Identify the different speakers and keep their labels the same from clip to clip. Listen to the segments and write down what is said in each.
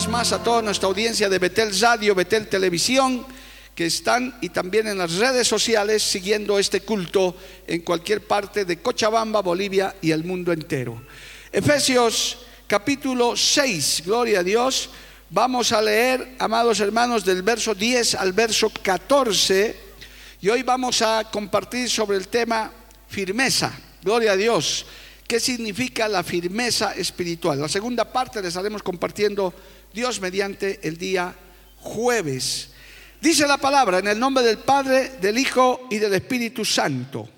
Speaker 1: Vez más a toda nuestra audiencia de Betel Radio, Betel Televisión, que están y también en las redes sociales siguiendo este culto en cualquier parte de Cochabamba, Bolivia y el mundo entero. Efesios capítulo 6, gloria a Dios. Vamos a leer, amados hermanos, del verso 10 al verso 14. Y hoy vamos a compartir sobre el tema firmeza. Gloria a Dios. ¿Qué significa la firmeza espiritual? La segunda parte la estaremos compartiendo Dios mediante el día jueves. Dice la palabra en el nombre del Padre, del Hijo y del Espíritu Santo.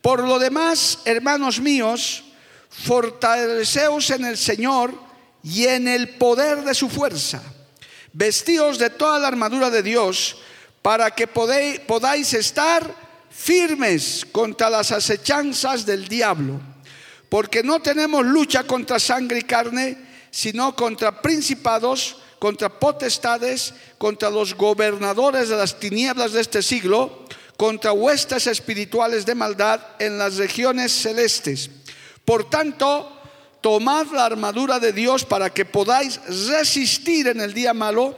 Speaker 1: Por lo demás, hermanos míos, fortaleceos en el Señor y en el poder de su fuerza. Vestíos de toda la armadura de Dios para que podáis estar firmes contra las acechanzas del diablo. Porque no tenemos lucha contra sangre y carne, sino contra principados, contra potestades, contra los gobernadores de las tinieblas de este siglo, contra huestes espirituales de maldad en las regiones celestes. Por tanto, tomad la armadura de Dios para que podáis resistir en el día malo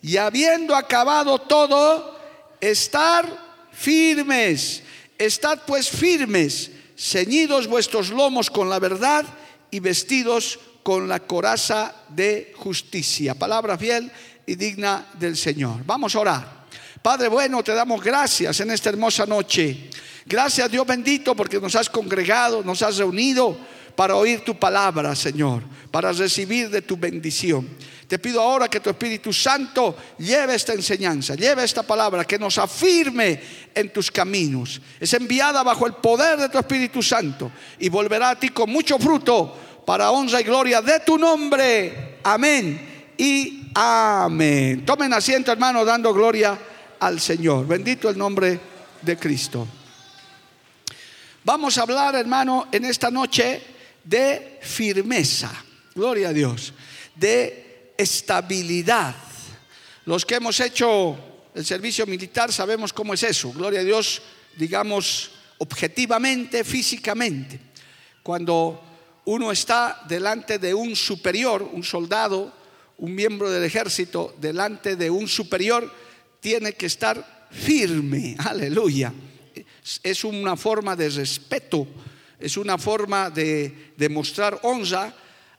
Speaker 1: y habiendo acabado todo, estar firmes. Estad pues firmes, ceñidos vuestros lomos con la verdad y vestidos con la coraza de justicia. Palabra fiel y digna del Señor. Vamos a orar. Padre bueno, te damos gracias en esta hermosa noche. Gracias Dios bendito porque nos has congregado, nos has reunido para oír tu palabra, Señor, para recibir de tu bendición. Te pido ahora que tu Espíritu Santo lleve esta enseñanza, lleve esta palabra, que nos afirme en tus caminos. Es enviada bajo el poder de tu Espíritu Santo y volverá a ti con mucho fruto para honra y gloria de tu nombre. Amén y amén. Tomen asiento, hermano, dando gloria al Señor. Bendito el nombre de Cristo. Vamos a hablar, hermano, en esta noche de firmeza. Gloria a Dios. De estabilidad. Los que hemos hecho el servicio militar sabemos cómo es eso. Gloria a Dios, digamos, objetivamente, físicamente. Cuando uno está delante de un superior, un soldado, un miembro del ejército, delante de un superior, tiene que estar firme. Aleluya. Es una forma de respeto, es una forma de demostrar honra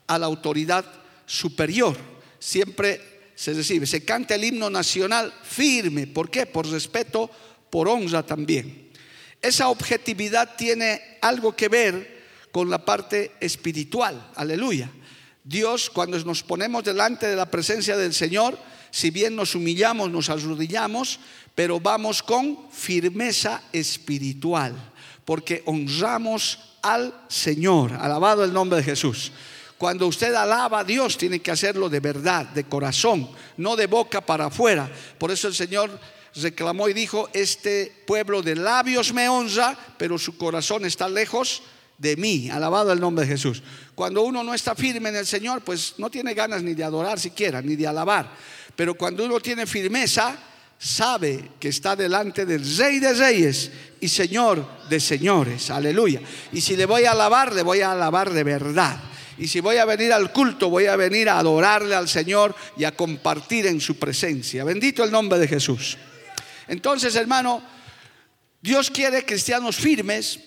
Speaker 1: a la autoridad superior siempre se recibe. Se canta el himno nacional firme. ¿Por qué? Por respeto, por honra también. Esa objetividad tiene algo que ver con la parte espiritual. Aleluya. Dios, cuando nos ponemos delante de la presencia del Señor, si bien nos humillamos, nos arrodillamos, pero vamos con firmeza espiritual, porque honramos al Señor. Alabado el nombre de Jesús. Cuando usted alaba a Dios, tiene que hacerlo de verdad, de corazón, no de boca para afuera. Por eso el Señor reclamó y dijo, este pueblo de labios me honra, pero su corazón está lejos de mí. Alabado el nombre de Jesús. Cuando uno no está firme en el Señor, pues no tiene ganas ni de adorar siquiera, ni de alabar. Pero cuando uno tiene firmeza, sabe que está delante del Rey de Reyes y Señor de Señores. Aleluya. Y si le voy a alabar, le voy a alabar de verdad. Y si voy a venir al culto, voy a venir a adorarle al Señor y a compartir en su presencia. Bendito el nombre de Jesús. Entonces, hermano, Dios quiere cristianos firmes,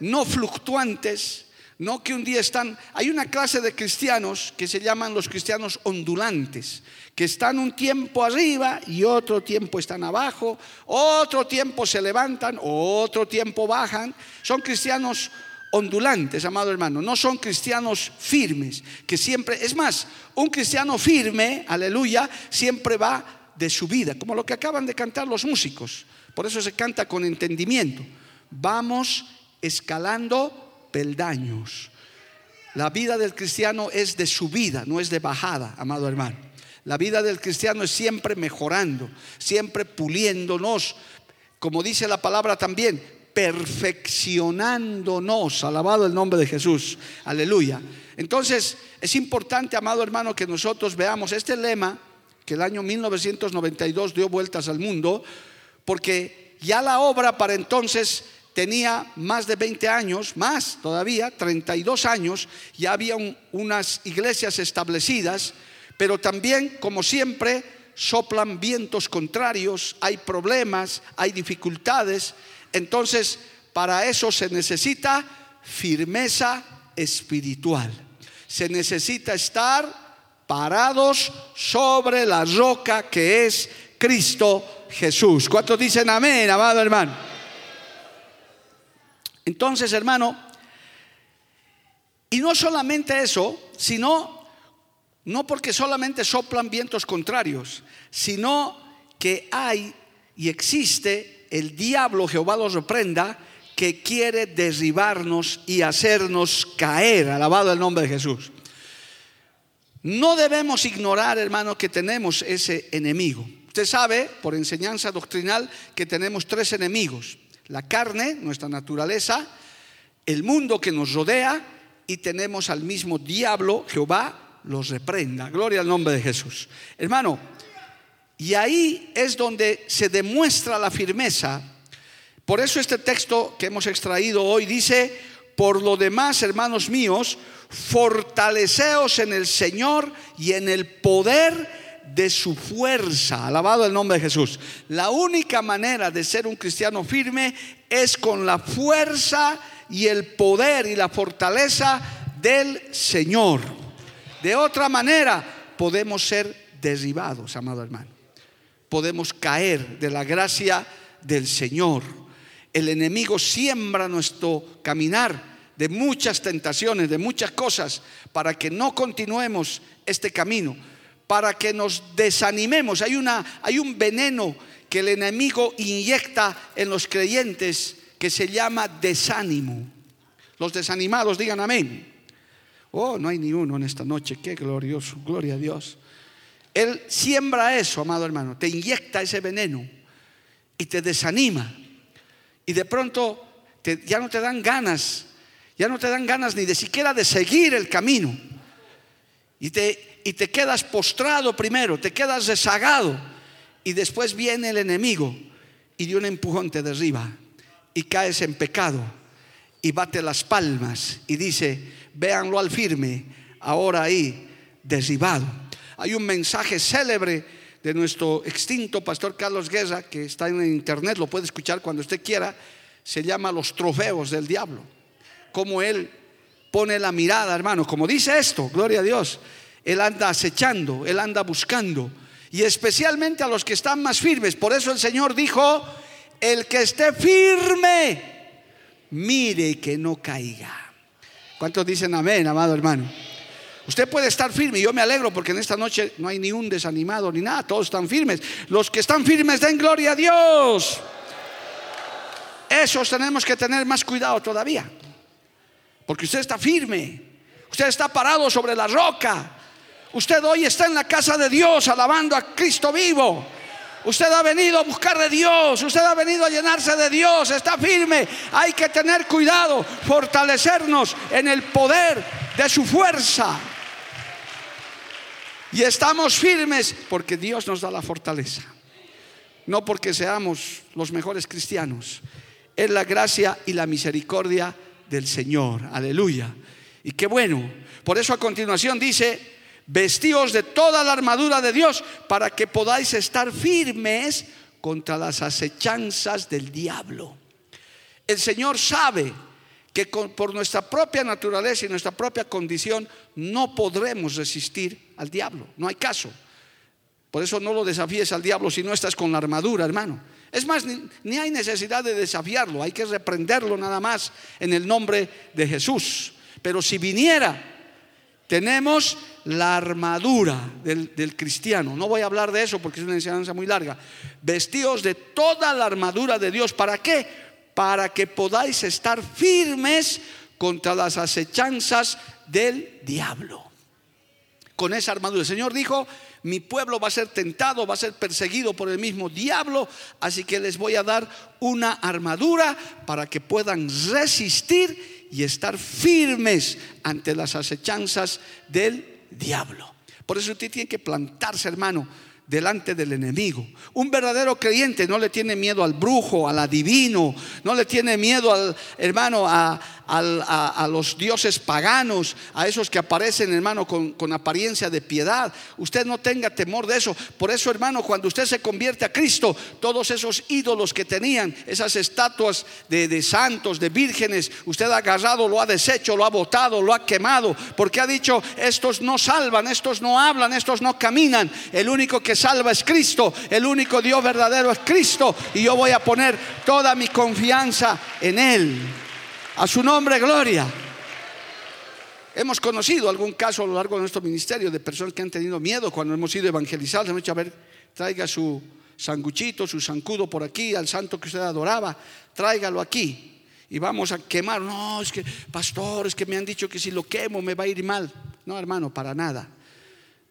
Speaker 1: no fluctuantes, no que un día están... Hay una clase de cristianos que se llaman los cristianos ondulantes, que están un tiempo arriba y otro tiempo están abajo, otro tiempo se levantan, otro tiempo bajan. Son cristianos ondulantes, amado hermano, no son cristianos firmes, que siempre, es más, un cristiano firme, aleluya, siempre va de su vida, como lo que acaban de cantar los músicos. Por eso se canta con entendimiento. Vamos escalando peldaños. La vida del cristiano es de subida, no es de bajada, amado hermano. La vida del cristiano es siempre mejorando, siempre puliéndonos, como dice la palabra también, perfeccionándonos. Alabado el nombre de Jesús. Aleluya. Entonces, es importante, amado hermano, que nosotros veamos este lema que el año 1992 dio vueltas al mundo, porque ya la obra para entonces tenía más de 20 años, más todavía, 32 años, ya había unas iglesias establecidas pero también, como siempre, soplan vientos contrarios, hay problemas, hay dificultades. Entonces, para eso se necesita firmeza espiritual. Se necesita estar parados sobre la roca que es Cristo Jesús. ¿Cuántos dicen amén, amado hermano? Entonces, hermano, y no solamente eso, sino no porque solamente soplan vientos contrarios, sino que hay y existe el diablo, Jehová los reprenda, que quiere derribarnos y hacernos caer. Alabado el nombre de Jesús. No debemos ignorar, hermano, que tenemos ese enemigo. Usted sabe, por enseñanza doctrinal, que tenemos tres enemigos. La carne, nuestra naturaleza, el mundo que nos rodea y tenemos al mismo diablo, Jehová, los reprenda. Gloria al nombre de Jesús. Hermano, y ahí es donde se demuestra la firmeza. Por eso este texto que hemos extraído hoy dice, por lo demás, hermanos míos, fortaleceos en el Señor y en el poder de su fuerza. Alabado el nombre de Jesús. La única manera de ser un cristiano firme es con la fuerza y el poder y la fortaleza del Señor. De otra manera, podemos ser derribados, amado hermano. Podemos caer de la gracia del Señor. El enemigo siembra nuestro caminar de muchas tentaciones, de muchas cosas, para que no continuemos este camino, para que nos desanimemos. Hay, una, hay un veneno que el enemigo inyecta en los creyentes que se llama desánimo. Los desanimados digan amén. Oh, no hay ni uno en esta noche. Qué glorioso. Gloria a Dios. Él siembra eso, amado hermano. Te inyecta ese veneno y te desanima. Y de pronto ya no te dan ganas. Ya no te dan ganas ni de siquiera de seguir el camino. Y te, y te quedas postrado primero, te quedas rezagado. Y después viene el enemigo y de un empujón te derriba. Y caes en pecado. Y bate las palmas y dice, véanlo al firme, ahora ahí derribado. Hay un mensaje célebre de nuestro extinto pastor Carlos Guerra, que está en internet, lo puede escuchar cuando usted quiera, se llama Los trofeos del diablo. Como él pone la mirada, hermano, como dice esto, gloria a Dios, él anda acechando, él anda buscando, y especialmente a los que están más firmes. Por eso el Señor dijo, el que esté firme, mire que no caiga. ¿Cuántos dicen amén, amado hermano? Usted puede estar firme y yo me alegro porque en esta noche no hay ni un desanimado ni nada, todos están firmes. Los que están firmes den gloria a Dios. Esos tenemos que tener más cuidado todavía. Porque usted está firme, usted está parado sobre la roca. Usted hoy está en la casa de Dios alabando a Cristo vivo. Usted ha venido a buscar de Dios, usted ha venido a llenarse de Dios, está firme. Hay que tener cuidado, fortalecernos en el poder de su fuerza. Y estamos firmes porque Dios nos da la fortaleza. No porque seamos los mejores cristianos. Es la gracia y la misericordia del Señor. Aleluya. Y qué bueno. Por eso a continuación dice, Vestíos de toda la armadura de Dios para que podáis estar firmes contra las acechanzas del diablo. El Señor sabe que por nuestra propia naturaleza y nuestra propia condición no podremos resistir al diablo. No hay caso. Por eso no lo desafíes al diablo si no estás con la armadura, hermano. Es más, ni, ni, hay necesidad de desafiarlo, hay que reprenderlo nada más en el nombre de Jesús. Pero si viniera tenemos la armadura del, cristiano. No voy a hablar de eso porque es una enseñanza muy larga. Vestidos de toda la armadura de Dios. ¿Para qué? Para que podáis estar firmes contra las acechanzas del diablo. Con esa armadura. El Señor dijo, mi pueblo va a ser tentado, va a ser perseguido por el mismo diablo, así que les voy a dar una armadura para que puedan resistir y estar firmes ante las acechanzas del diablo. Por eso usted tiene que plantarse, hermano, delante del enemigo. Un verdadero creyente no le tiene miedo al brujo, al adivino, no le tiene miedo al hermano a, a, los dioses paganos, a esos que aparecen, hermano, con, apariencia de piedad. Usted no tenga temor de eso. Por eso, hermano, cuando usted se convierte a Cristo, todos esos ídolos que tenían, esas estatuas de, de santos, de vírgenes, usted ha agarrado, lo ha deshecho, lo ha botado, lo ha quemado, porque ha dicho, estos no salvan, estos no hablan, estos no caminan. El único que salva es Cristo, el único Dios verdadero es Cristo, y yo voy a poner toda mi confianza en Él. A su nombre, gloria. Hemos conocido algún caso a lo largo de nuestro ministerio de personas que han tenido miedo cuando hemos ido evangelizados. Hemos dicho, a ver, traiga su sanguchito, su zancudo por aquí, al santo que usted adoraba, tráigalo aquí y vamos a quemar. No, es que, pastor, es que me han dicho que si lo quemo me va a ir mal. No, hermano, para nada.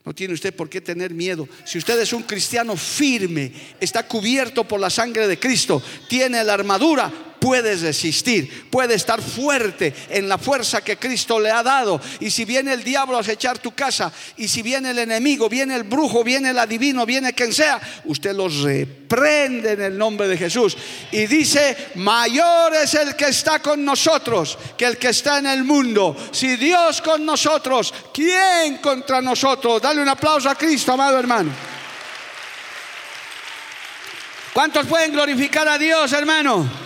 Speaker 1: No tiene usted por qué tener miedo. Si usted es un cristiano firme, está cubierto por la sangre de Cristo, tiene la armadura, puedes resistir, puede estar fuerte en la fuerza que Cristo le ha dado. Y si viene el diablo a acechar tu casa, y si viene el enemigo, viene el brujo, viene el adivino, viene quien sea, usted los reprende en el nombre de Jesús. Y dice, mayor es el que está con nosotros que el que está en el mundo. Si Dios con nosotros, ¿quién contra nosotros? Dale un aplauso a Cristo, amado hermano. ¿Cuántos pueden glorificar a Dios, hermano?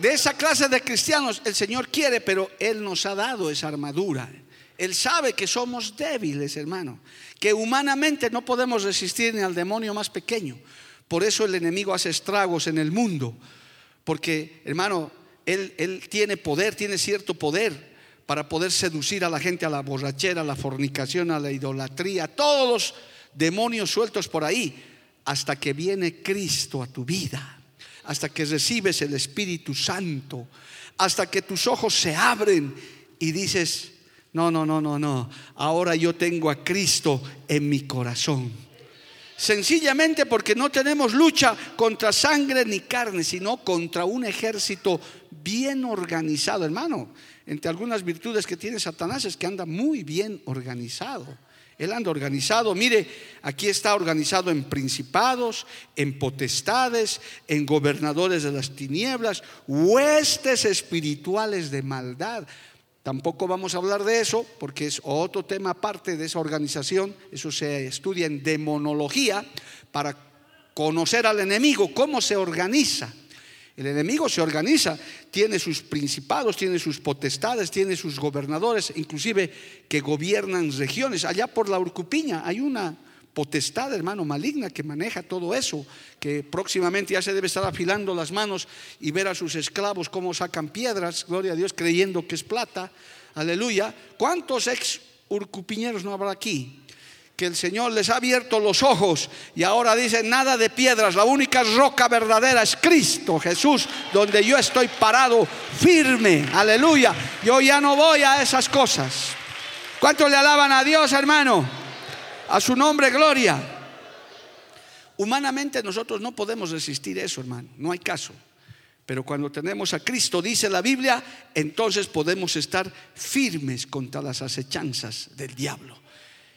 Speaker 1: De esa clase de cristianos el Señor quiere, pero Él nos ha dado esa armadura. Él sabe que somos débiles, hermano, que humanamente no podemos resistir ni al demonio más pequeño. Por eso el enemigo hace estragos en el mundo, porque, hermano, él, tiene poder, tiene cierto poder para poder seducir a la gente a la borrachera, a la fornicación, a la idolatría, a todos los demonios sueltos por ahí, hasta que viene Cristo a tu vida hasta que recibes el Espíritu Santo, hasta que tus ojos se abren y dices, no, no, no, no, no, ahora yo tengo a Cristo en mi corazón. Sencillamente porque no tenemos lucha contra sangre ni carne, sino contra un ejército bien organizado, hermano. Entre algunas virtudes que tiene Satanás es que anda muy bien organizado. Él anda organizado. Mire, aquí está organizado en principados, en potestades, en gobernadores de las tinieblas, huestes espirituales de maldad. Tampoco vamos a hablar de eso porque es otro tema aparte de esa organización. Eso se estudia en demonología para conocer al enemigo, cómo se organiza. El enemigo se organiza, tiene sus principados, tiene sus potestades, tiene sus gobernadores, inclusive que gobiernan regiones. Allá por la Urcupiña hay una potestad, hermano, maligna que maneja todo eso, que próximamente ya se debe estar afilando las manos y ver a sus esclavos cómo sacan piedras, gloria a Dios, creyendo que es plata. Aleluya. ¿Cuántos ex urcupiñeros no habrá aquí? Que el Señor les ha abierto los ojos y ahora dicen nada de piedras, la única roca verdadera es Cristo Jesús, donde yo estoy parado firme, aleluya. Yo ya no voy a esas cosas. ¿Cuántos le alaban a Dios, hermano? A su nombre, gloria. Humanamente nosotros no podemos resistir eso, hermano, no hay caso. Pero cuando tenemos a Cristo, dice la Biblia, entonces podemos estar firmes contra las acechanzas del diablo.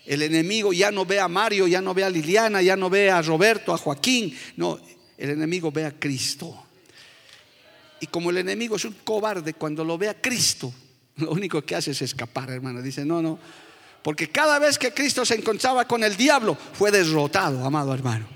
Speaker 1: El enemigo ya no ve a Mario, ya no ve a Liliana, ya no ve a Roberto, a Joaquín. No, el enemigo ve a Cristo. Y como el enemigo es un cobarde, cuando lo ve a Cristo, lo único que hace es escapar, hermano. Dice, no, no. Porque cada vez que Cristo se encontraba con el diablo, fue derrotado, amado hermano.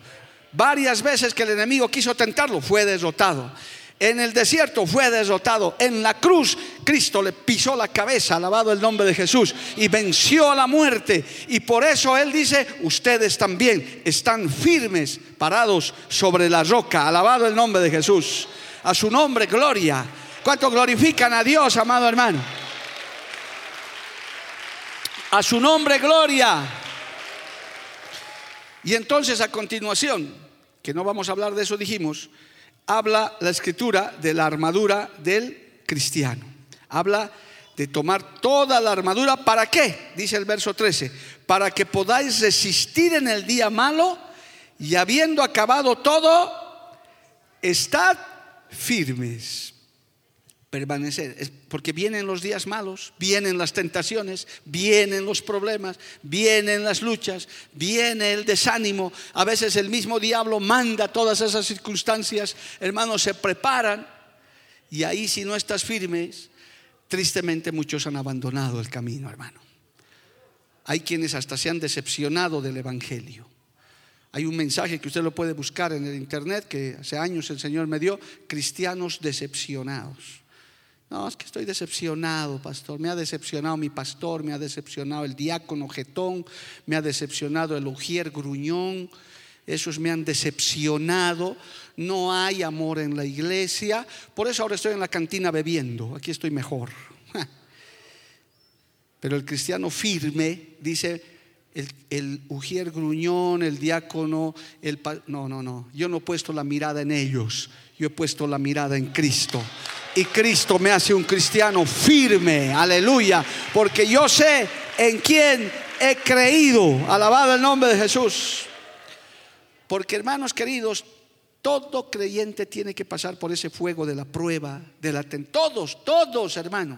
Speaker 1: Varias veces que el enemigo quiso tentarlo, fue derrotado. En el desierto fue derrotado. En la cruz Cristo le pisó la cabeza, alabado el nombre de Jesús, y venció a la muerte. Y por eso Él dice, ustedes también están firmes, parados sobre la roca, alabado el nombre de Jesús. A su nombre, gloria. ¿Cuánto glorifican a Dios, amado hermano? A su nombre, gloria. Y entonces a continuación, que no vamos a hablar de eso, dijimos, habla la escritura de la armadura del cristiano. Habla de tomar toda la armadura. ¿Para qué? Dice el verso 13. Para que podáis resistir en el día malo y habiendo acabado todo, estad firmes permanecer. porque vienen los días malos, vienen las tentaciones, vienen los problemas, vienen las luchas, viene el desánimo. A veces el mismo diablo manda todas esas circunstancias. Hermanos, se preparan y ahí si no estás firmes, tristemente muchos han abandonado el camino, hermano. Hay quienes hasta se han decepcionado del Evangelio. Hay un mensaje que usted lo puede buscar en el internet que hace años el Señor me dio, cristianos decepcionados. No, es que estoy decepcionado, pastor. Me ha decepcionado mi pastor, me ha decepcionado el diácono Getón, me ha decepcionado el ujier gruñón. Esos me han decepcionado. No hay amor en la iglesia. Por eso ahora estoy en la cantina bebiendo. Aquí estoy mejor. Pero el cristiano firme dice, el, el, ujier gruñón, el diácono, el... No, no, no. Yo no he puesto la mirada en ellos. Yo he puesto la mirada en Cristo y Cristo me hace un cristiano firme, aleluya, porque yo sé en quién he creído, alabado el nombre de Jesús. Porque hermanos queridos, todo creyente tiene que pasar por ese fuego de la prueba, de la todos, todos hermanos.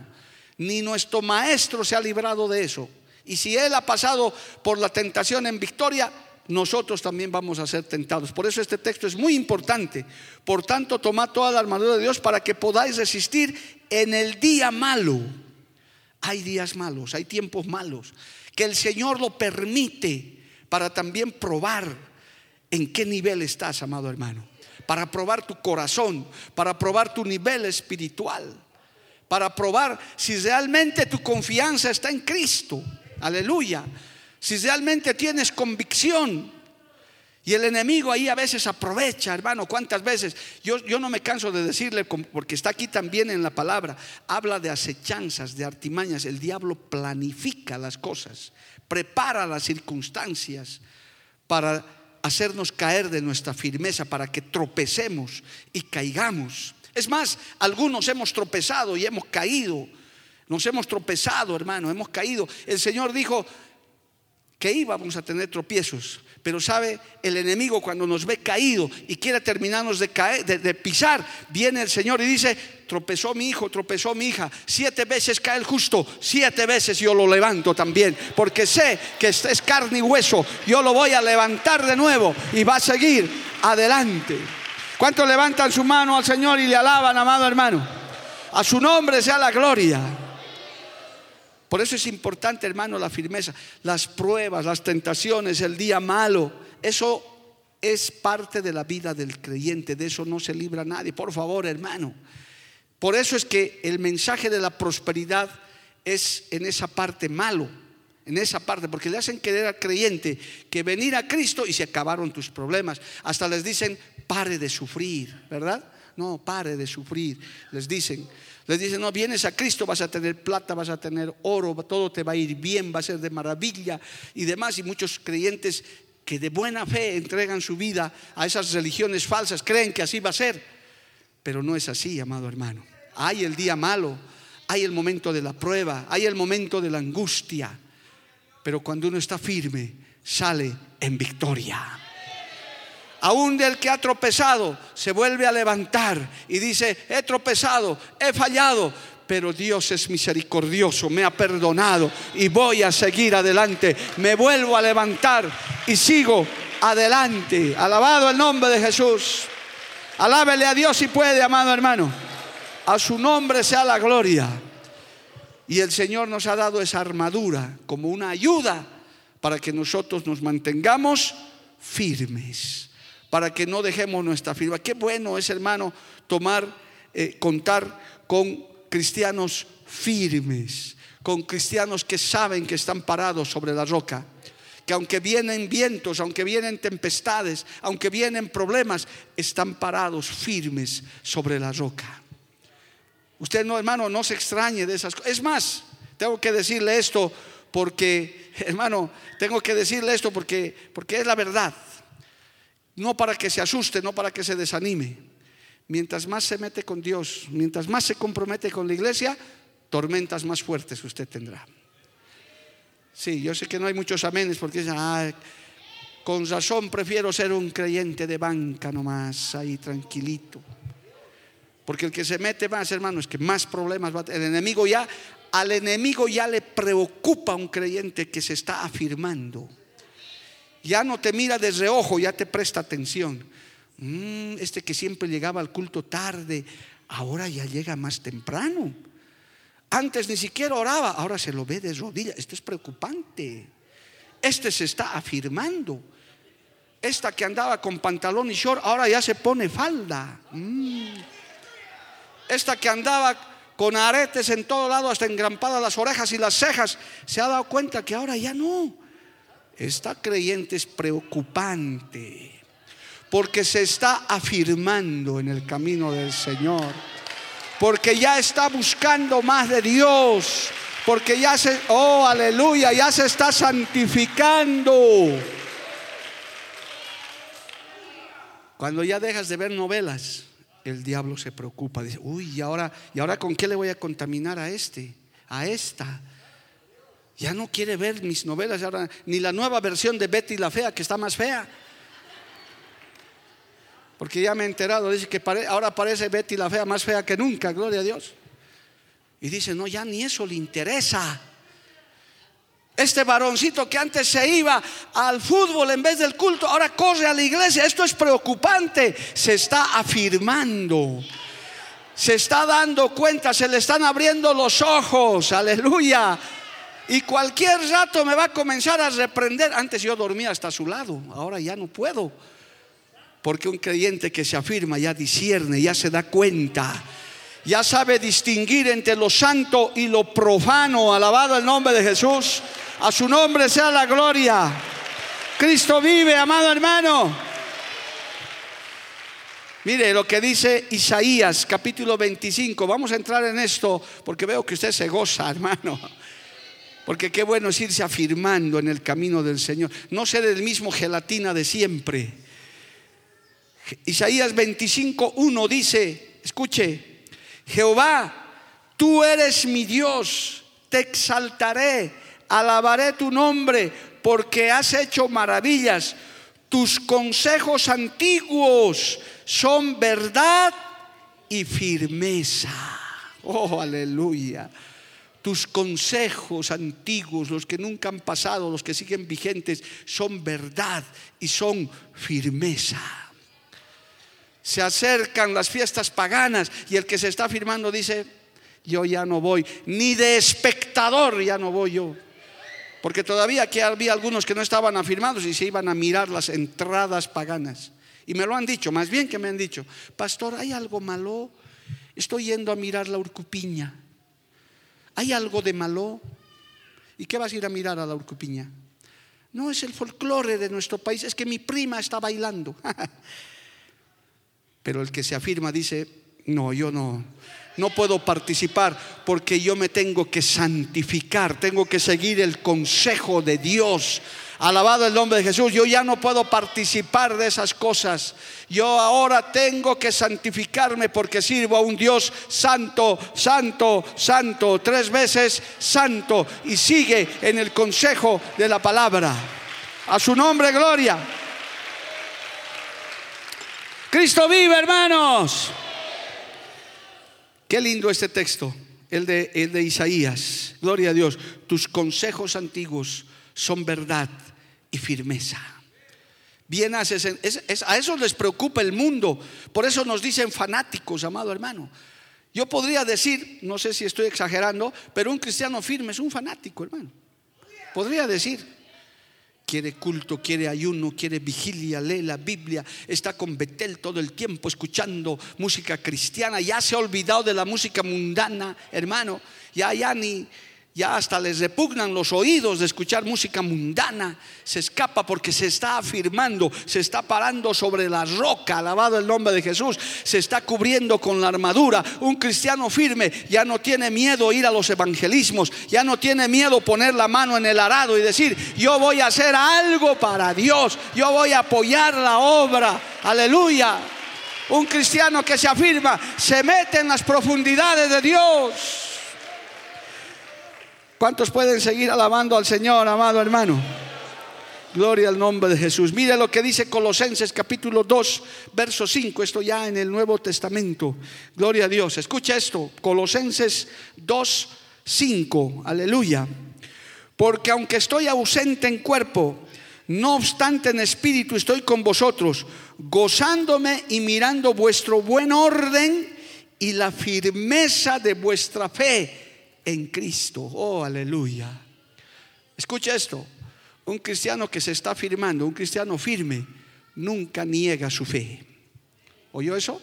Speaker 1: Ni nuestro maestro se ha librado de eso. Y si él ha pasado por la tentación en victoria, nosotros también vamos a ser tentados. Por eso este texto es muy importante. Por tanto, tomad toda la armadura de Dios para que podáis resistir en el día malo. Hay días malos, hay tiempos malos, que el Señor lo permite para también probar en qué nivel estás, amado hermano. Para probar tu corazón, para probar tu nivel espiritual, para probar si realmente tu confianza está en Cristo. Aleluya si realmente tienes convicción. Y el enemigo ahí a veces aprovecha, hermano, cuántas veces. Yo, yo no me canso de decirle, porque está aquí también en la palabra, habla de acechanzas, de artimañas. El diablo planifica las cosas, prepara las circunstancias para hacernos caer de nuestra firmeza, para que tropecemos y caigamos. Es más, algunos hemos tropezado y hemos caído. Nos hemos tropezado, hermano, hemos caído. El Señor dijo, que íbamos a tener tropiezos. Pero sabe, el enemigo cuando nos ve caído y quiere terminarnos de, caer, de, pisar, viene el Señor y dice, tropezó mi hijo, tropezó mi hija, siete veces cae el justo, siete veces yo lo levanto también, porque sé que es carne y hueso, yo lo voy a levantar de nuevo y va a seguir adelante. ¿Cuántos levantan su mano al Señor y le alaban, amado hermano? A su nombre sea la gloria. Por eso es importante, hermano, la firmeza. Las pruebas, las tentaciones, el día malo, eso es parte de la vida del creyente. De eso no se libra nadie. Por favor, hermano. Por eso es que el mensaje de la prosperidad es en esa parte malo. En esa parte, porque le hacen querer al creyente que venir a Cristo y se acabaron tus problemas. Hasta les dicen, pare de sufrir, ¿verdad? No, pare de sufrir. Les dicen, les dicen, no, vienes a Cristo, vas a tener plata, vas a tener oro, todo te va a ir bien, va a ser de maravilla y demás. Y muchos creyentes que de buena fe entregan su vida a esas religiones falsas, creen que así va a ser. Pero no es así, amado hermano. Hay el día malo, hay el momento de la prueba, hay el momento de la angustia. Pero cuando uno está firme, sale en victoria aún del que ha tropezado, se vuelve a levantar y dice, he tropezado, he fallado, pero Dios es misericordioso, me ha perdonado y voy a seguir adelante. Me vuelvo a levantar y sigo adelante. Alabado el nombre de Jesús. Alábele a Dios si puede, amado hermano. A su nombre sea la gloria. Y el Señor nos ha dado esa armadura como una ayuda para que nosotros nos mantengamos firmes para que no dejemos nuestra firma. Qué bueno es, hermano, tomar, eh, contar con cristianos firmes, con cristianos que saben que están parados sobre la roca, que aunque vienen vientos, aunque vienen tempestades, aunque vienen problemas, están parados firmes sobre la roca. Usted no, hermano, no se extrañe de esas cosas. Es más, tengo que decirle esto porque, hermano, tengo que decirle esto porque, porque es la verdad. No para que se asuste, no para que se desanime. Mientras más se mete con Dios, mientras más se compromete con la iglesia, tormentas más fuertes usted tendrá. Sí, yo sé que no hay muchos amenes porque dicen, ah, con razón prefiero ser un creyente de banca nomás, ahí tranquilito. Porque el que se mete más, hermano, es que más problemas va a tener. El enemigo ya, al enemigo ya le preocupa a un creyente que se está afirmando. Ya no te mira de reojo, ya te presta atención. Mm, este que siempre llegaba al culto tarde, ahora ya llega más temprano. Antes ni siquiera oraba, ahora se lo ve de rodillas. Esto es preocupante. Este se está afirmando. Esta que andaba con pantalón y short, ahora ya se pone falda. Mm esta que andaba con aretes en todo lado, hasta engrampadas las orejas y las cejas, se ha dado cuenta que ahora ya no. Esta creyente es preocupante, porque se está afirmando en el camino del Señor, porque ya está buscando más de Dios, porque ya se, oh aleluya, ya se está santificando. Cuando ya dejas de ver novelas, el diablo se preocupa. Dice, uy, ¿y ahora, ¿y ahora con qué le voy a contaminar a este? A esta. Ya no quiere ver mis novelas, ahora, ni la nueva versión de Betty la Fea, que está más fea. Porque ya me he enterado, dice que ahora parece Betty la Fea más fea que nunca, gloria a Dios. Y dice, no, ya ni eso le interesa. Este varoncito que antes se iba al fútbol en vez del culto, ahora corre a la iglesia. Esto es preocupante. Se está afirmando. Se está dando cuenta, se le están abriendo los ojos. Aleluya. Y cualquier rato me va a comenzar a reprender. Antes yo dormía hasta su lado, ahora ya no puedo. Porque un creyente que se afirma ya discierne, ya se da cuenta ya sabe distinguir entre lo santo y lo profano. Alabado el nombre de Jesús. A su nombre sea la gloria. Cristo vive, amado hermano. Mire lo que dice Isaías capítulo 25. Vamos a entrar en esto porque veo que usted se goza, hermano. Porque qué bueno es irse afirmando en el camino del Señor. No ser el mismo gelatina de siempre. Isaías 25, 1 dice, escuche, Jehová, tú eres mi Dios, te exaltaré alabaré tu nombre porque has hecho maravillas. Tus consejos antiguos son verdad y firmeza. Oh, aleluya. Tus consejos antiguos, los que nunca han pasado, los que siguen vigentes, son verdad y son firmeza. Se acercan las fiestas paganas y el que se está firmando dice, yo ya no voy, ni de espectador ya no voy yo. Porque todavía aquí había algunos que no estaban afirmados y se iban a mirar las entradas paganas. Y me lo han dicho, más bien que me han dicho, pastor, ¿hay algo malo? Estoy yendo a mirar la urcupiña. ¿Hay algo de malo? ¿Y qué vas a ir a mirar a la urcupiña? No es el folclore de nuestro país, es que mi prima está bailando. Pero el que se afirma dice, no, yo no, no puedo participar porque yo me tengo que santificar, tengo que seguir el consejo de Dios. Alabado el nombre de Jesús, yo ya no puedo participar de esas cosas. Yo ahora tengo que santificarme porque sirvo a un Dios santo, santo, santo, tres veces santo y sigue en el consejo de la palabra. A su nombre, gloria. Cristo vive, hermanos. Qué lindo este texto, el de, el de Isaías. Gloria a Dios. Tus consejos antiguos son verdad y firmeza. Bien haces, a eso les preocupa el mundo. Por eso nos dicen fanáticos, amado hermano. Yo podría decir, no sé si estoy exagerando, pero un cristiano firme es un fanático, hermano. Podría decir quiere culto, quiere ayuno, quiere vigilia, lee la Biblia, está con Betel todo el tiempo escuchando música cristiana, ya se ha olvidado de la música mundana, hermano, ya, ya ni, ya hasta les repugnan los oídos de escuchar música mundana, se escapa porque se está afirmando, se está parando sobre la roca, alabado el nombre de Jesús, se está cubriendo con la armadura. Un cristiano firme ya no tiene miedo ir a los evangelismos, ya no tiene miedo poner la mano en el arado y decir, yo voy a hacer algo para Dios, yo voy a apoyar la obra, aleluya. Un cristiano que se afirma se mete en las profundidades de Dios. ¿Cuántos pueden seguir alabando al Señor, amado hermano? Gloria al nombre de Jesús. Mire lo que dice Colosenses capítulo 2, verso 5. Esto ya en el Nuevo Testamento. Gloria a Dios. Escucha esto. Colosenses 2, 5. Aleluya. Porque aunque estoy ausente en cuerpo, no obstante en espíritu estoy con vosotros, gozándome y mirando vuestro buen orden y la firmeza de vuestra fe en Cristo. Oh, aleluya. Escucha esto. Un cristiano que se está firmando, un cristiano firme, nunca niega su fe. ¿Oyó eso?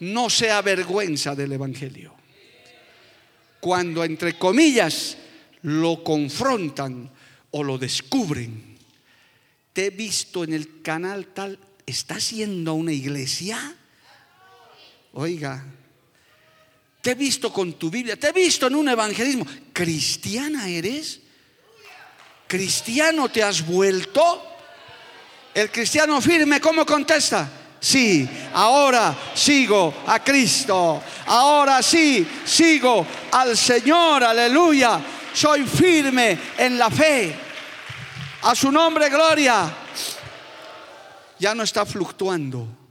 Speaker 1: No se avergüenza del Evangelio. Cuando, entre comillas, lo confrontan o lo descubren. Te he visto en el canal tal, ¿estás yendo a una iglesia? Oiga, te he visto con tu Biblia, te he visto en un evangelismo. ¿Cristiana eres? ¿Cristiano te has vuelto? El cristiano firme, ¿cómo contesta? Sí, ahora sigo a Cristo. Ahora sí, sigo al Señor. Aleluya. Soy firme en la fe. A su nombre, gloria. Ya no está fluctuando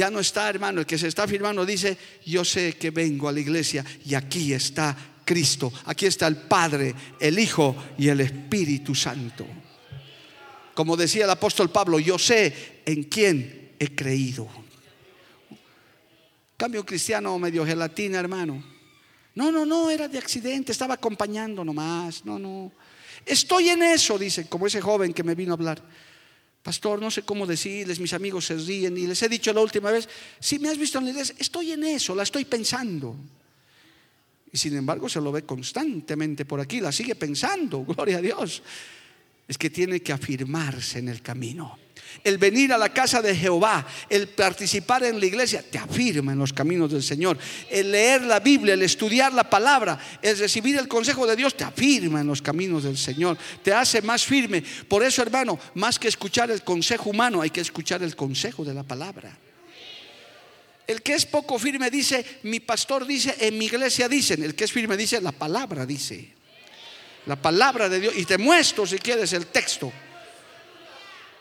Speaker 1: ya no está, hermano, el que se está firmando dice, yo sé que vengo a la iglesia y aquí está Cristo, aquí está el Padre, el Hijo y el Espíritu Santo. Como decía el apóstol Pablo, yo sé en quién he creído. Cambio cristiano medio gelatina, hermano. No, no, no, era de accidente, estaba acompañando nomás. No, no. Estoy en eso, dice, como ese joven que me vino a hablar. Pastor, no sé cómo decirles, mis amigos se ríen y les he dicho la última vez, si me has visto en la iglesia, estoy en eso, la estoy pensando. Y sin embargo se lo ve constantemente por aquí, la sigue pensando, gloria a Dios. Es que tiene que afirmarse en el camino. El venir a la casa de Jehová, el participar en la iglesia, te afirma en los caminos del Señor. El leer la Biblia, el estudiar la palabra, el recibir el consejo de Dios, te afirma en los caminos del Señor. Te hace más firme. Por eso, hermano, más que escuchar el consejo humano, hay que escuchar el consejo de la palabra. El que es poco firme dice, mi pastor dice, en mi iglesia dicen. El que es firme dice, la palabra dice. La palabra de Dios. Y te muestro si quieres el texto.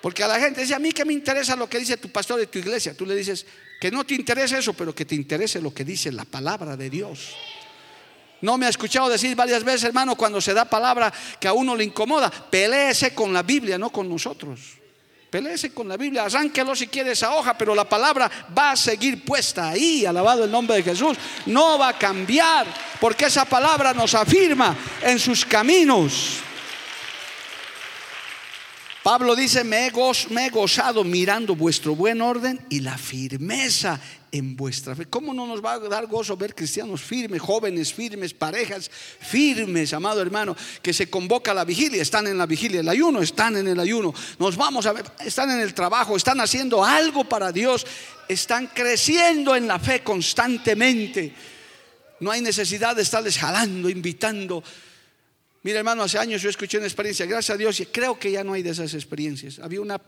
Speaker 1: Porque a la gente dice, a mí que me interesa lo que dice tu pastor de tu iglesia. Tú le dices, que no te interesa eso, pero que te interese lo que dice la palabra de Dios. No me ha escuchado decir varias veces, hermano, cuando se da palabra que a uno le incomoda, peleese con la Biblia, no con nosotros. Peleese con la Biblia, arránquelo si quiere esa hoja, pero la palabra va a seguir puesta ahí, alabado el nombre de Jesús. No va a cambiar, porque esa palabra nos afirma en sus caminos. Pablo dice, me he, gozado mirando vuestro buen orden y la firmeza en vuestra fe. ¿Cómo no nos va a dar gozo ver cristianos firmes, jóvenes firmes, parejas firmes, amado hermano, que se convoca a la vigilia, están en la vigilia, el ayuno, están en el ayuno, nos vamos a ver, están en el trabajo, están haciendo algo para Dios, están creciendo en la fe constantemente. No hay necesidad de estarles jalando, invitando. Mira, hermano, hace años yo escuché una experiencia, gracias a Dios, y creo que ya no hay de esas experiencias. Había una,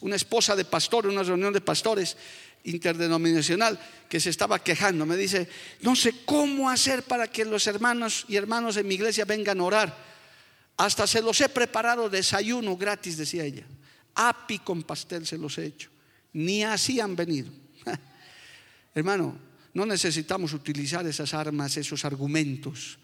Speaker 1: una esposa de pastor, una reunión de pastores interdenominacional, que se estaba quejando. Me dice, no sé cómo hacer para que los hermanos y hermanos de mi iglesia vengan a orar. Hasta se los he preparado desayuno gratis, decía ella. Api con pastel se los he hecho. Ni así han venido. Hermano, no necesitamos utilizar esas armas, esos argumentos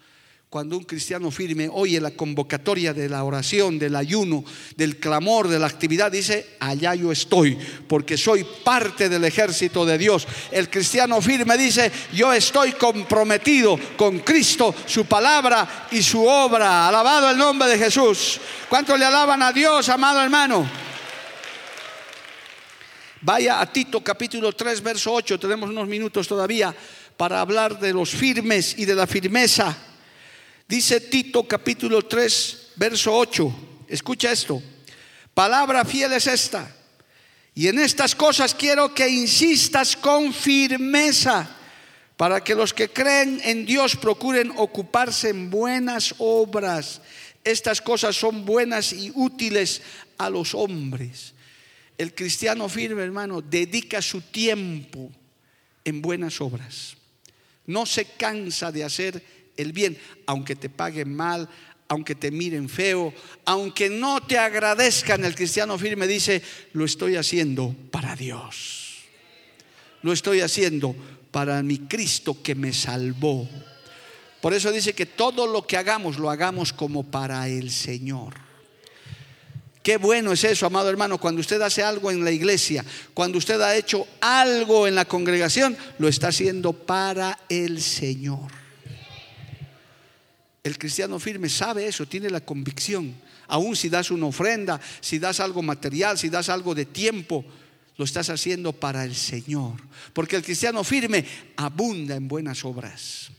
Speaker 1: cuando un cristiano firme oye la convocatoria de la oración, del ayuno, del clamor, de la actividad, dice, allá yo estoy, porque soy parte del ejército de Dios. El cristiano firme dice, yo estoy comprometido con Cristo, su palabra y su obra. Alabado el nombre de Jesús. ¿Cuánto le alaban a Dios, amado hermano? Vaya a Tito capítulo 3, verso 8, tenemos unos minutos todavía para hablar de los firmes y de la firmeza Dice Tito capítulo 3, verso 8. Escucha esto. Palabra fiel es esta. Y en estas cosas quiero que insistas con firmeza para que los que creen en Dios procuren ocuparse en buenas obras. Estas cosas son buenas y útiles a los hombres. El cristiano firme, hermano, dedica su tiempo en buenas obras. No se cansa de hacer el bien, aunque te paguen mal, aunque te miren feo, aunque no te agradezcan. El cristiano firme dice, lo estoy haciendo para Dios. Lo estoy haciendo para mi Cristo que me salvó. Por eso dice que todo lo que hagamos lo hagamos como para el Señor. Qué bueno es eso, amado hermano, cuando usted hace algo en la iglesia, cuando usted ha hecho algo en la congregación, lo está haciendo para el Señor. El cristiano firme sabe eso, tiene la convicción. Aún si das una ofrenda, si das algo material, si das algo de tiempo, lo estás haciendo para el Señor. Porque el cristiano firme abunda en buenas obras.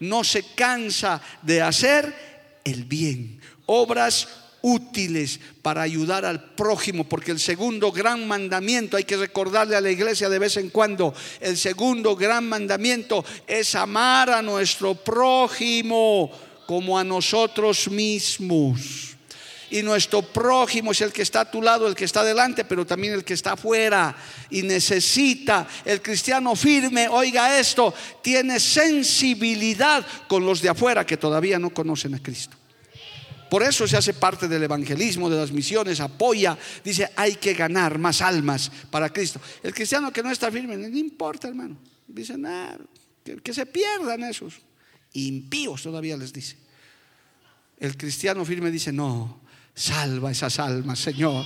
Speaker 1: No se cansa de hacer el bien. Obras útiles para ayudar al prójimo, porque el segundo gran mandamiento, hay que recordarle a la iglesia de vez en cuando, el segundo gran mandamiento es amar a nuestro prójimo como a nosotros mismos y nuestro prójimo es el que está a tu lado, el que está delante, pero también el que está afuera y necesita. El cristiano firme, oiga esto, tiene sensibilidad con los de afuera que todavía no conocen a Cristo. Por eso se hace parte del evangelismo, de las misiones, apoya, dice, hay que ganar más almas para Cristo. El cristiano que no está firme, no importa, hermano. Dice, nada, que, que se pierdan esos. Impíos todavía les dice. El cristiano firme dice, no, Salva esas almas, Señor.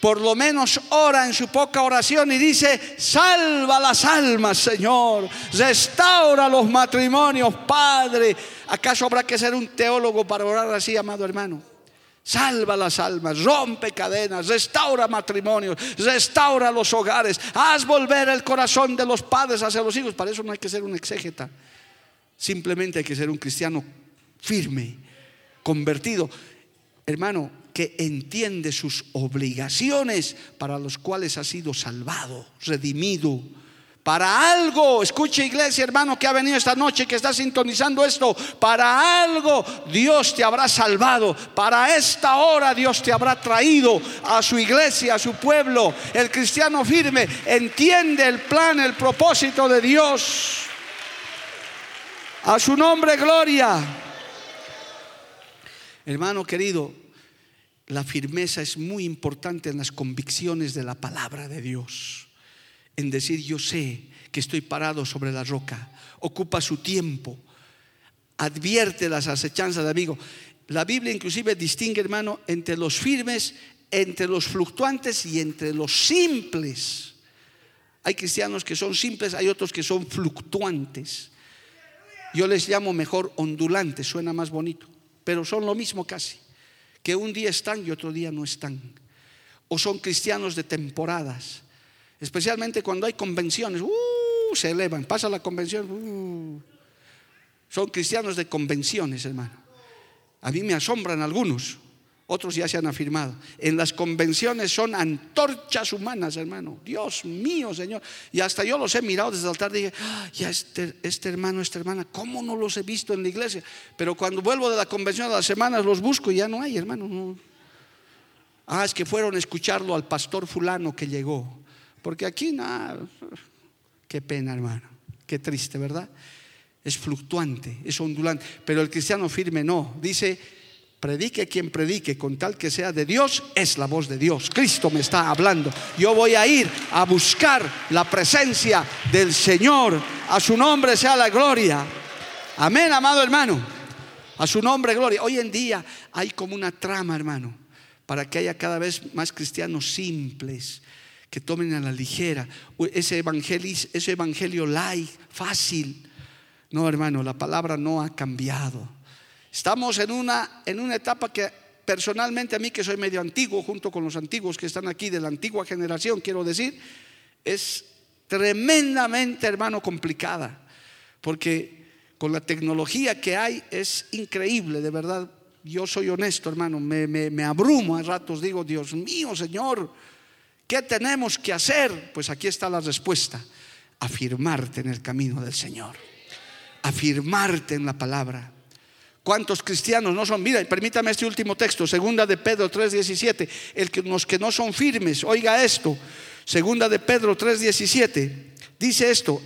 Speaker 1: Por lo menos ora en su poca oración y dice, salva las almas, Señor. Restaura los matrimonios, Padre. ¿Acaso habrá que ser un teólogo para orar así, amado hermano? Salva las almas, rompe cadenas, restaura matrimonios, restaura los hogares, haz volver el corazón de los padres hacia los hijos. Para eso no hay que ser un exégeta, simplemente hay que ser un cristiano firme, convertido hermano, que entiende sus obligaciones para los cuales ha sido salvado, redimido. Para algo, escuche iglesia hermano que ha venido esta noche, que está sintonizando esto, para algo Dios te habrá salvado, para esta hora Dios te habrá traído a su iglesia, a su pueblo. El cristiano firme entiende el plan, el propósito de Dios. A su nombre, gloria. Hermano querido, la firmeza es muy importante en las convicciones de la palabra de Dios. En decir, yo sé que estoy parado sobre la roca. Ocupa su tiempo. Advierte las acechanzas de amigo. La Biblia inclusive distingue, hermano, entre los firmes, entre los fluctuantes y entre los simples. Hay cristianos que son simples, hay otros que son fluctuantes. Yo les llamo mejor ondulantes, suena más bonito pero son lo mismo casi, que un día están y otro día no están. O son cristianos de temporadas, especialmente cuando hay convenciones, uh, se elevan, pasa la convención, uh. son cristianos de convenciones, hermano. A mí me asombran algunos, otros ya se han afirmado. En las convenciones son antorchas humanas, hermano. Dios mío, Señor. Y hasta yo los he mirado desde el altar dije, ah, ya este, este, hermano, esta hermana, ¿cómo no los he visto en la iglesia? Pero cuando vuelvo de la convención a las semanas los busco y ya no hay, hermano. Ah, es que fueron a escucharlo al pastor fulano que llegó. Porque aquí nada, qué pena, hermano. Qué triste, ¿verdad? Es fluctuante, es ondulante. Pero el cristiano firme no. Dice, Predique quien predique, con tal que sea de Dios, es la voz de Dios. Cristo me está hablando. Yo voy a ir a buscar la presencia del Señor. A su nombre sea la gloria. Amén, amado hermano. A su nombre, gloria. Hoy en día hay como una trama, hermano, para que haya cada vez más cristianos simples que tomen a la ligera ese evangelio, ese evangelio light, fácil. No, hermano, la palabra no ha cambiado. Estamos en una, en una etapa que personalmente a mí que soy medio antiguo, junto con los antiguos que están aquí de la antigua generación, quiero decir, es tremendamente, hermano, complicada. Porque con la tecnología que hay es increíble, de verdad. Yo soy honesto, hermano, me, me abrumo a ratos, digo, Dios mío, Señor, ¿qué tenemos que hacer? Pues aquí está la respuesta, afirmarte en el camino del Señor, afirmarte en la palabra. ¿Cuántos cristianos no son? Mira, permítame este último texto, segunda de Pedro 3:17, el que los que no son firmes, oiga esto, segunda de Pedro 3:17, dice esto,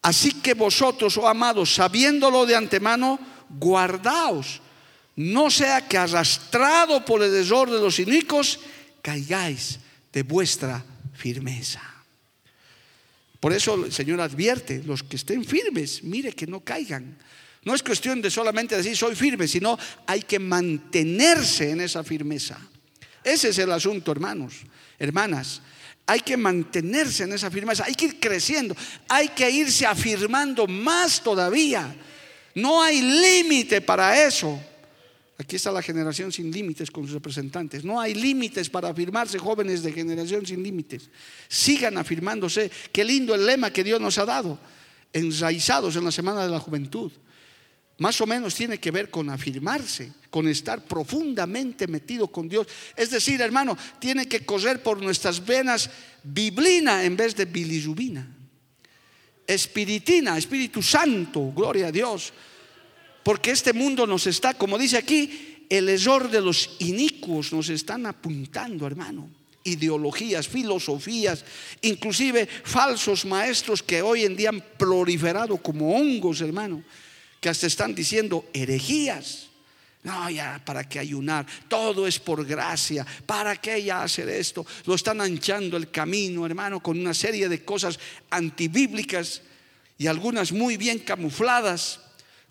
Speaker 1: así que vosotros, oh amados, sabiéndolo de antemano, guardaos, no sea que arrastrado por el desorden de los inicuos, caigáis de vuestra firmeza. Por eso el Señor advierte, los que estén firmes, mire que no caigan. No es cuestión de solamente decir soy firme, sino hay que mantenerse en esa firmeza. Ese es el asunto, hermanos, hermanas. Hay que mantenerse en esa firmeza, hay que ir creciendo, hay que irse afirmando más todavía. No hay límite para eso. Aquí está la generación sin límites con sus representantes. No hay límites para afirmarse jóvenes de generación sin límites. Sigan afirmándose. Qué lindo el lema que Dios nos ha dado. Enraizados en la Semana de la Juventud más o menos tiene que ver con afirmarse, con estar profundamente metido con Dios. Es decir, hermano, tiene que correr por nuestras venas biblina en vez de bilirubina. Espiritina, Espíritu Santo, gloria a Dios. Porque este mundo nos está, como dice aquí, el error de los inicuos nos están apuntando, hermano. Ideologías, filosofías, inclusive falsos maestros que hoy en día han proliferado como hongos, hermano que hasta están diciendo herejías. No, ya, ¿para qué ayunar? Todo es por gracia. ¿Para qué ya hacer esto? Lo están anchando el camino, hermano, con una serie de cosas antibíblicas y algunas muy bien camufladas.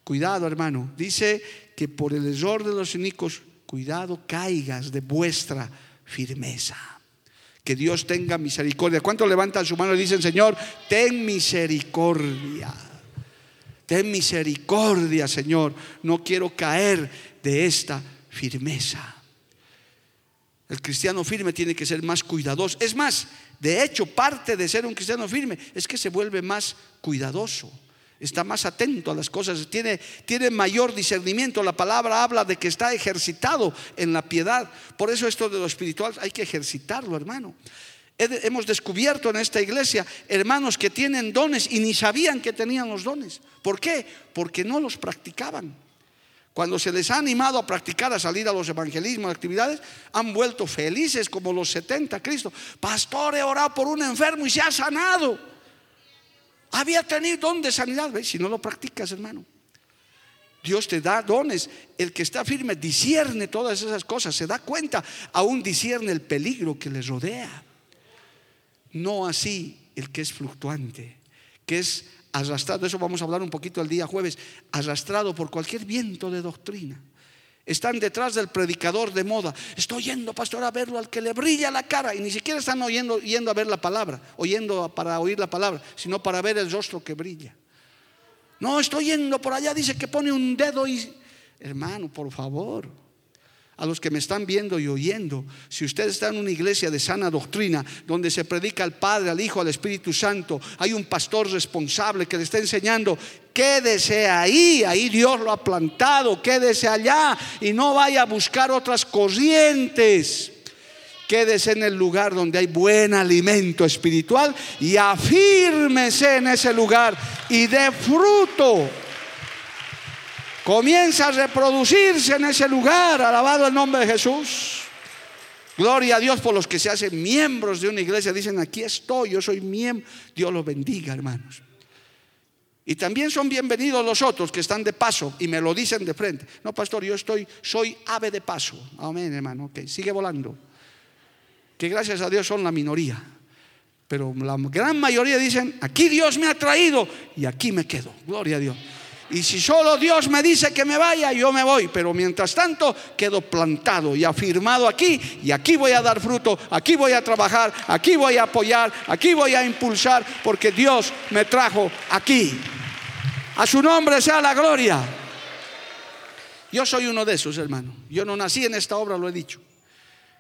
Speaker 1: Cuidado, hermano. Dice que por el error de los cínicos, cuidado, caigas de vuestra firmeza. Que Dios tenga misericordia. ¿Cuántos levantan su mano y dicen, Señor, ten misericordia? Ten misericordia, Señor. No quiero caer de esta firmeza. El cristiano firme tiene que ser más cuidadoso. Es más, de hecho, parte de ser un cristiano firme es que se vuelve más cuidadoso. Está más atento a las cosas, tiene, tiene mayor discernimiento. La palabra habla de que está ejercitado en la piedad. Por eso esto de lo espiritual hay que ejercitarlo, hermano. Hemos descubierto en esta iglesia hermanos que tienen dones y ni sabían que tenían los dones. ¿Por qué? Porque no los practicaban. Cuando se les ha animado a practicar, a salir a los evangelismos, actividades, han vuelto felices como los 70 Cristo. Pastor, he orado por un enfermo y se ha sanado. Había tenido don de sanidad. ¿Ves? Si no lo practicas, hermano. Dios te da dones. El que está firme discierne todas esas cosas, se da cuenta, aún discierne el peligro que le rodea. No así el que es fluctuante, que es arrastrado, eso vamos a hablar un poquito el día jueves, arrastrado por cualquier viento de doctrina. Están detrás del predicador de moda. Estoy yendo, pastor, a verlo al que le brilla la cara. Y ni siquiera están oyendo, yendo a ver la palabra, oyendo para oír la palabra, sino para ver el rostro que brilla. No, estoy yendo por allá, dice que pone un dedo y... Hermano, por favor, a los que me están viendo y oyendo, si usted está en una iglesia de sana doctrina, donde se predica al Padre, al Hijo, al Espíritu Santo, hay un pastor responsable que le está enseñando, quédese ahí, ahí Dios lo ha plantado, quédese allá y no vaya a buscar otras corrientes. Quédese en el lugar donde hay buen alimento espiritual y afírmese en ese lugar y dé fruto comienza a reproducirse en ese lugar, alabado el nombre de Jesús. Gloria a Dios por los que se hacen miembros de una iglesia, dicen, aquí estoy, yo soy miembro. Dios los bendiga, hermanos. Y también son bienvenidos los otros que están de paso y me lo dicen de frente. No, pastor, yo estoy, soy ave de paso. Amén, hermano. Ok, sigue volando. Que gracias a Dios son la minoría. Pero la gran mayoría dicen, aquí Dios me ha traído y aquí me quedo. Gloria a Dios. Y si solo Dios me dice que me vaya, yo me voy. Pero mientras tanto, quedo plantado y afirmado aquí. Y aquí voy a dar fruto, aquí voy a trabajar, aquí voy a apoyar, aquí voy a impulsar, porque Dios me trajo aquí. A su nombre sea la gloria. Yo soy uno de esos, hermano. Yo no nací en esta obra, lo he dicho.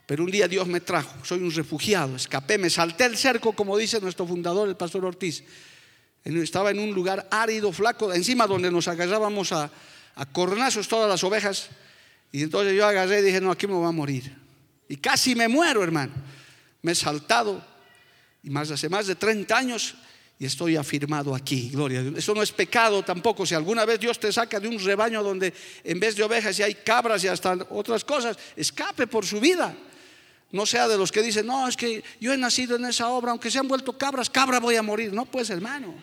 Speaker 1: Pero un día Dios me trajo. Soy un refugiado. Escapé, me salté el cerco, como dice nuestro fundador, el pastor Ortiz Estaba en un lugar árido, flaco, encima donde nos agarrábamos a, a cornazos todas las ovejas. Y entonces yo agarré y dije, no, aquí me voy a morir. Y casi me muero, hermano. Me he saltado. Y más hace más de 30 años y estoy afirmado aquí, gloria. Eso no es pecado tampoco. Si alguna vez Dios te saca de un rebaño donde en vez de ovejas y hay cabras y hasta otras cosas, escape por su vida. No sea de los que dicen, no, es que yo he nacido en esa obra, aunque se han vuelto cabras, cabra voy a morir. No, pues hermano.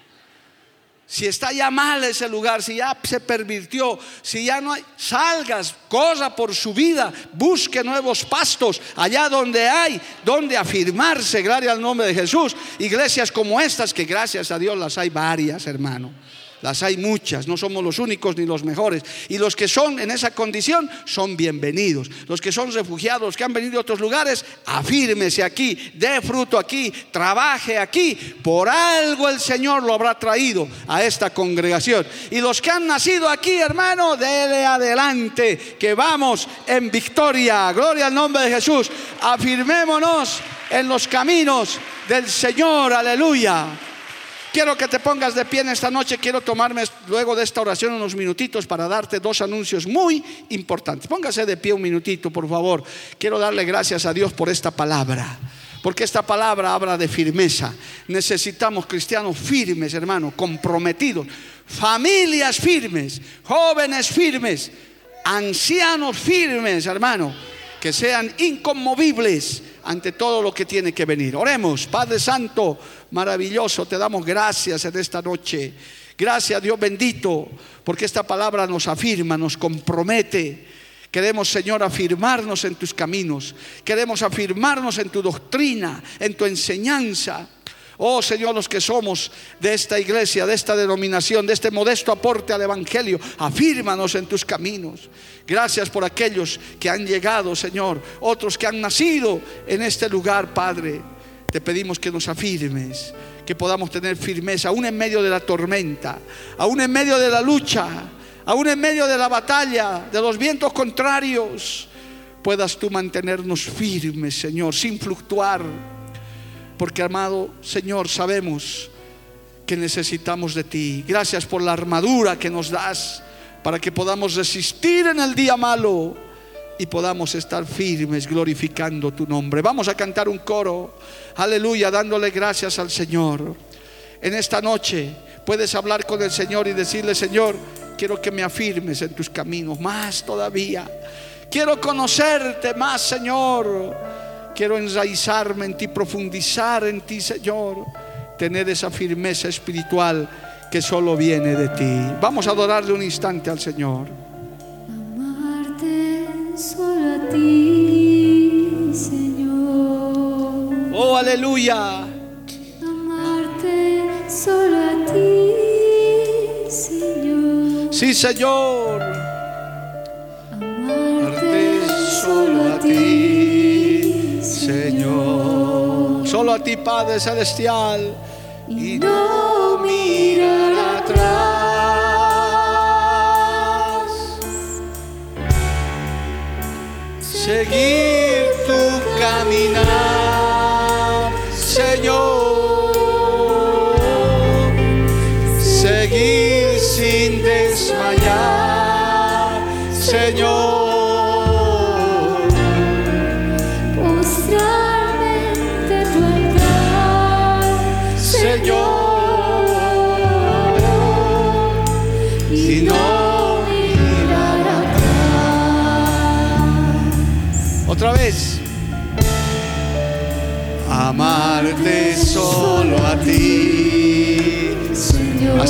Speaker 1: Si está ya mal ese lugar, si ya se pervirtió, si ya no hay, salgas, corra por su vida, busque nuevos pastos allá donde hay, donde afirmarse, gloria al nombre de Jesús. Iglesias como estas, que gracias a Dios las hay varias, hermano. Las hay muchas, no somos los únicos ni los mejores. Y los que son en esa condición son bienvenidos. Los que son refugiados, que han venido de otros lugares, afírmese aquí, dé fruto aquí, trabaje aquí. Por algo el Señor lo habrá traído a esta congregación. Y los que han nacido aquí, hermano, dele adelante, que vamos en victoria. Gloria al nombre de Jesús. Afirmémonos en los caminos del Señor. Aleluya. Quiero que te pongas de pie en esta noche. Quiero tomarme luego de esta oración unos minutitos para darte dos anuncios muy importantes. Póngase de pie un minutito, por favor. Quiero darle gracias a Dios por esta palabra. Porque esta palabra habla de firmeza. Necesitamos cristianos firmes, hermano, comprometidos. Familias firmes, jóvenes firmes, ancianos firmes, hermano, que sean inconmovibles ante todo lo que tiene que venir. Oremos, Padre Santo, maravilloso, te damos gracias en esta noche. Gracias Dios bendito, porque esta palabra nos afirma, nos compromete. Queremos, Señor, afirmarnos en tus caminos. Queremos afirmarnos en tu doctrina, en tu enseñanza. Oh Señor, los que somos de esta iglesia, de esta denominación, de este modesto aporte al Evangelio, afírmanos en tus caminos. Gracias por aquellos que han llegado, Señor, otros que han nacido en este lugar, Padre. Te pedimos que nos afirmes, que podamos tener firmeza, aún en medio de la tormenta, aún en medio de la lucha, aún en medio de la batalla, de los vientos contrarios, puedas tú mantenernos firmes, Señor, sin fluctuar porque amado Señor, sabemos que necesitamos de ti. Gracias por la armadura que nos das para que podamos resistir en el día malo y podamos estar firmes glorificando tu nombre. Vamos a cantar un coro, aleluya, dándole gracias al Señor. En esta noche puedes hablar con el Señor y decirle, Señor, quiero que me afirmes en tus caminos, más todavía. Quiero conocerte más, Señor. Quiero enraizarme en ti, profundizar en ti, Señor. Tener esa firmeza espiritual que solo viene de ti. Vamos a adorarle un instante al Señor.
Speaker 2: Solo a ti, Señor.
Speaker 1: Oh, aleluya.
Speaker 2: Amarte solo a ti, Señor.
Speaker 1: Sí, Señor.
Speaker 2: Amarte solo a ti.
Speaker 1: Señor. Solo a ti, Padre Celestial.
Speaker 2: Y no mirar atrás.
Speaker 1: Seguir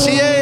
Speaker 1: Señor.